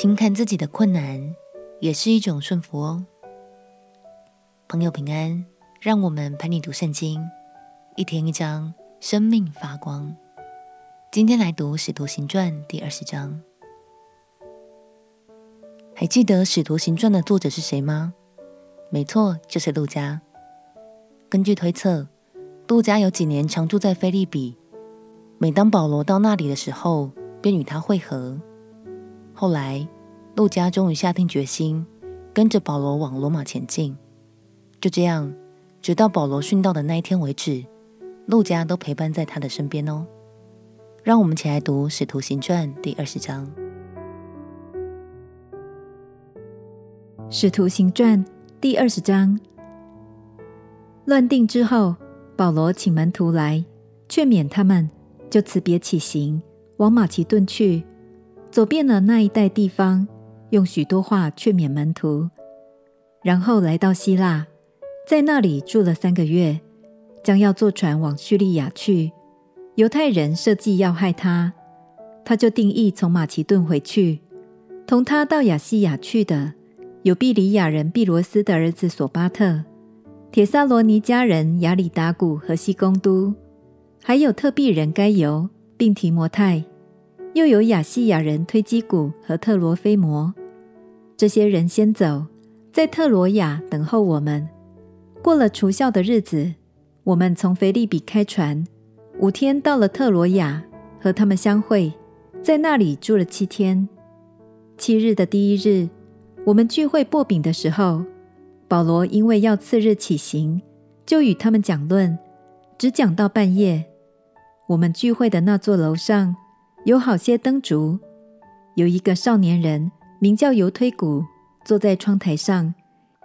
轻看自己的困难，也是一种顺服哦。朋友平安，让我们陪你读圣经，一天一章，生命发光。今天来读《使徒行传》第二十章。还记得《使徒行传》的作者是谁吗？没错，就是路加。根据推测，路加有几年常住在腓立比，每当保罗到那里的时候，便与他会合。后来，路加终于下定决心，跟着保罗往罗马前进。就这样，直到保罗殉道的那一天为止，路加都陪伴在他的身边哦。让我们一起来读《使徒行传》第二十章。《使徒行传》第二十章。乱定之后，保罗请门徒来劝勉他们，就辞别起行，往马其顿去，走遍了那一带地方，用许多话劝勉门徒，然后来到希腊。在那里住了三个月，将要坐船往叙利亚去。犹太人设计要害他，他就定义从马其顿回去。同他到亚细亚去的有庇哩亚人毕罗斯的儿子索巴特、铁萨罗尼迦人亚里达古和西公都，还有特庇人该犹，并提摩太，又有亚细亚人推基古和特罗菲摩。这些人先走，在特罗亚等候我们。过了除酵的日子，我们从腓立比开船，五天到了特罗亚，和他们相会，在那里住了七天。七日的第一日，我们聚会擘饼的时候，保罗因为要次日起行，就与他们讲论，只讲到半夜。我们聚会的那座楼上有好些灯烛，有一个少年人名叫尤推古，坐在窗台上，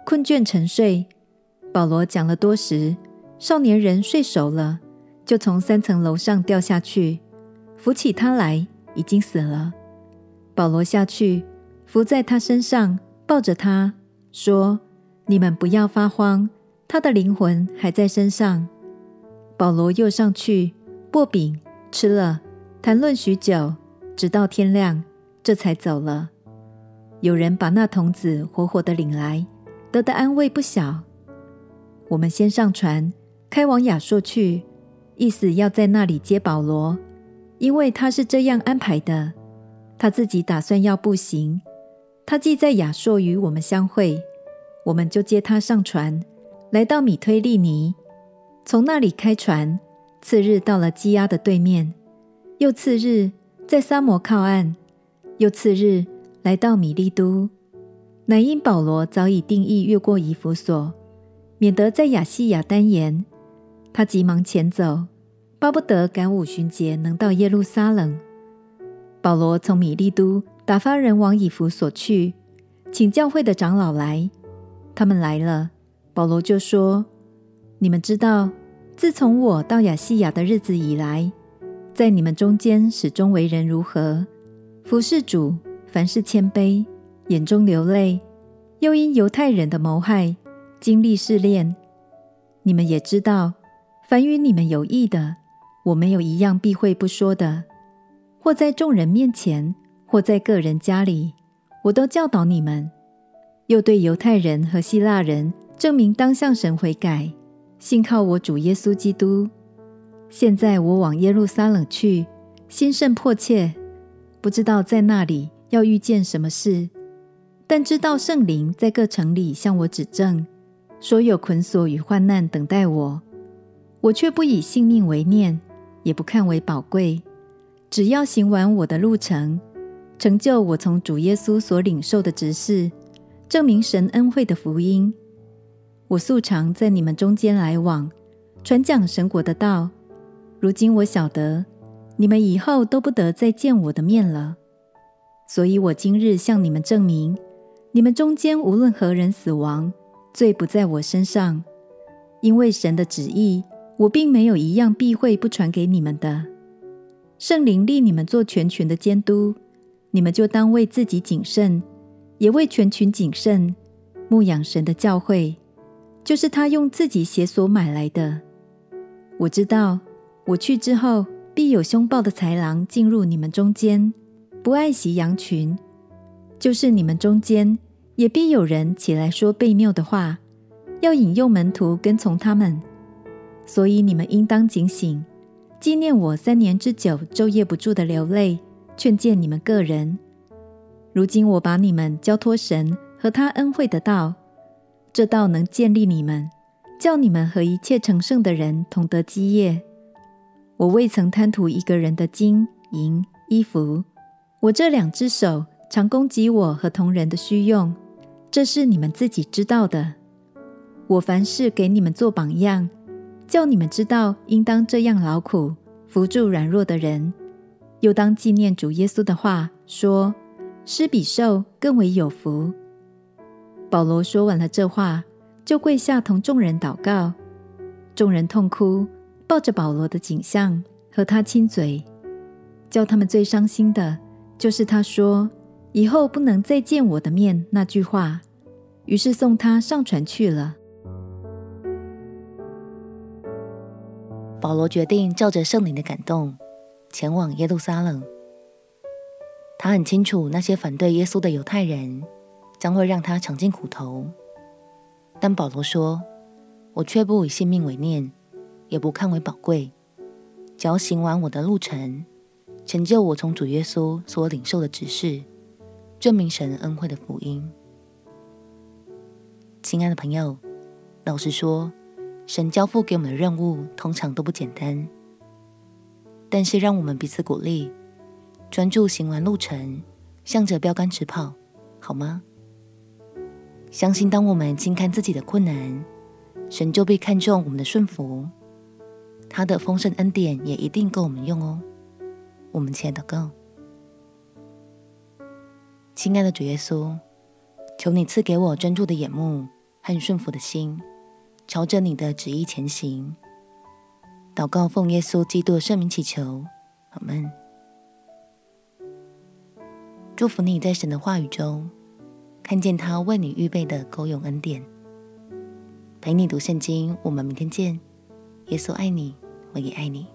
困倦沉睡。保罗讲了多时，少年人睡熟了，就从三层楼上掉下去，扶起他来，已经死了。保罗下去，伏在他身上，抱着他说：“你们不要发慌，他的灵魂还在身上。”保罗又上去擘饼吃了，谈论许久，直到天亮，这才走了。有人把那童子活活的领来，得的安慰不小。我们先上船，开往亚朔去，意思要在那里接保罗，因为他是这样安排的。他自己打算要步行。他既在亚朔与我们相会，我们就接他上船，来到米推利尼，从那里开船，次日到了基阿的对面，又次日在撒摩靠岸，又次日来到米利都。乃因保罗早已定义越过以弗所。免得在亚细亚耽延，他急忙前走，巴不得赶五旬节能到耶路撒冷。保罗从米利都打发人往以弗所去，请教会的长老来。他们来了，保罗就说：“你们知道，自从我到亚细亚的日子以来，在你们中间始终为人如何，服事主，凡事谦卑，眼中流泪，又因犹太人的谋害。”经历试炼，你们也知道，凡与你们有益的，我没有一样避讳不说的。或在众人面前，或在个人家里，我都教导你们。又对犹太人和希腊人证明当向神悔改，信靠我主耶稣基督。现在我往耶路撒冷去，心甚迫切，不知道在那里要遇见什么事，但知道圣灵在各城里向我指证。说有捆锁与患难等待我，我却不以性命为念，也不看为宝贵，只要行完我的路程，成就我从主耶稣所领受的职事，证明神恩惠的福音。我素常在你们中间来往，传讲神国的道。如今我晓得，你们以后都不得再见我的面了，所以我今日向你们证明，你们中间无论何人死亡，罪不在我身上，因为神的旨意，我并没有一样避讳不传给你们的。圣灵立你们做全群的监督，你们就当为自己谨慎，也为全群谨慎，牧养神的教会，就是他用自己血所买来的。我知道，我去之后，必有凶暴的豺狼进入你们中间，不爱惜羊群。就是你们中间也必有人起来说悖谬的话，要引诱门徒跟从他们。所以你们应当警醒，纪念我三年之久，昼夜不住的流泪，劝诫你们个人。如今我把你们交托神和他恩惠的道，这道能建立你们，叫你们和一切成圣的人同得基业。我未曾贪图一个人的金银衣服，我这两只手常供给我和同人的需用，这是你们自己知道的。我凡事给你们做榜样。叫你们知道，应当这样劳苦，扶助软弱的人，又当纪念主耶稣的话，说：施比受更为有福。保罗说完了这话，就跪下同众人祷告。众人痛哭，抱着保罗的景象，和他亲嘴。叫他们最伤心的，就是他说：“以后不能再见我的面。”那句话。于是送他上船去了。保罗决定照着圣灵的感动，前往耶路撒冷。他很清楚那些反对耶稣的犹太人将会让他尝尽苦头，但保罗说：“我却不以性命为念，也不看为宝贵，只要行完我的路程，成就我从主耶稣所领受的指示，证明神恩惠的福音。”亲爱的朋友，老实说，神交付给我们的任务通常都不简单，但是让我们彼此鼓励，专注行完路程，向着标杆直跑，好吗？相信当我们轻看自己的困难，神就必看重我们的顺服，他的丰盛恩典也一定够我们用哦。我们亲爱的哥，亲爱的主耶稣，求你赐给我专注的眼目和顺服的心。朝着你的旨意前行，祷告奉耶稣基督的圣名祈求，阿门。祝福你在神的话语中看见他为你预备的够用恩典。陪你读圣经，我们明天见。耶稣爱你，我也爱你。